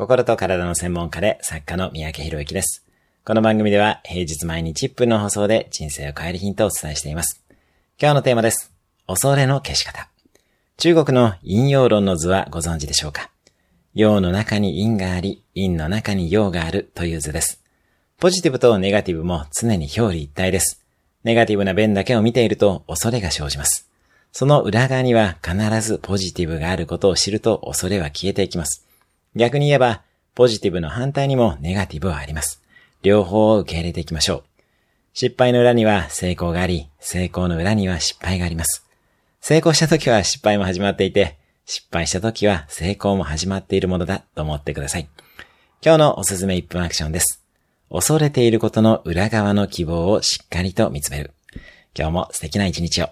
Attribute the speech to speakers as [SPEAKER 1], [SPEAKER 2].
[SPEAKER 1] 心と体の専門家で作家の三宅博之です。この番組では平日毎日1分の放送で人生を変えるヒントをお伝えしています。今日のテーマです。恐れの消し方。中国の陰陽論の図はご存知でしょうか？陽の中に陰があり、陰の中に陽があるという図です。ポジティブとネガティブも常に表裏一体です。ネガティブな弁だけを見ていると恐れが生じます。その裏側には必ずポジティブがあることを知ると恐れは消えていきます。逆に言えば、ポジティブの反対にもネガティブはあります。両方を受け入れていきましょう。失敗の裏には成功があり、成功の裏には失敗があります。成功した時は失敗も始まっていて、失敗した時は成功も始まっているものだと思ってください。今日のおすすめ1分アクションです。恐れていることの裏側の希望をしっかりと見つめる。今日も素敵な一日を。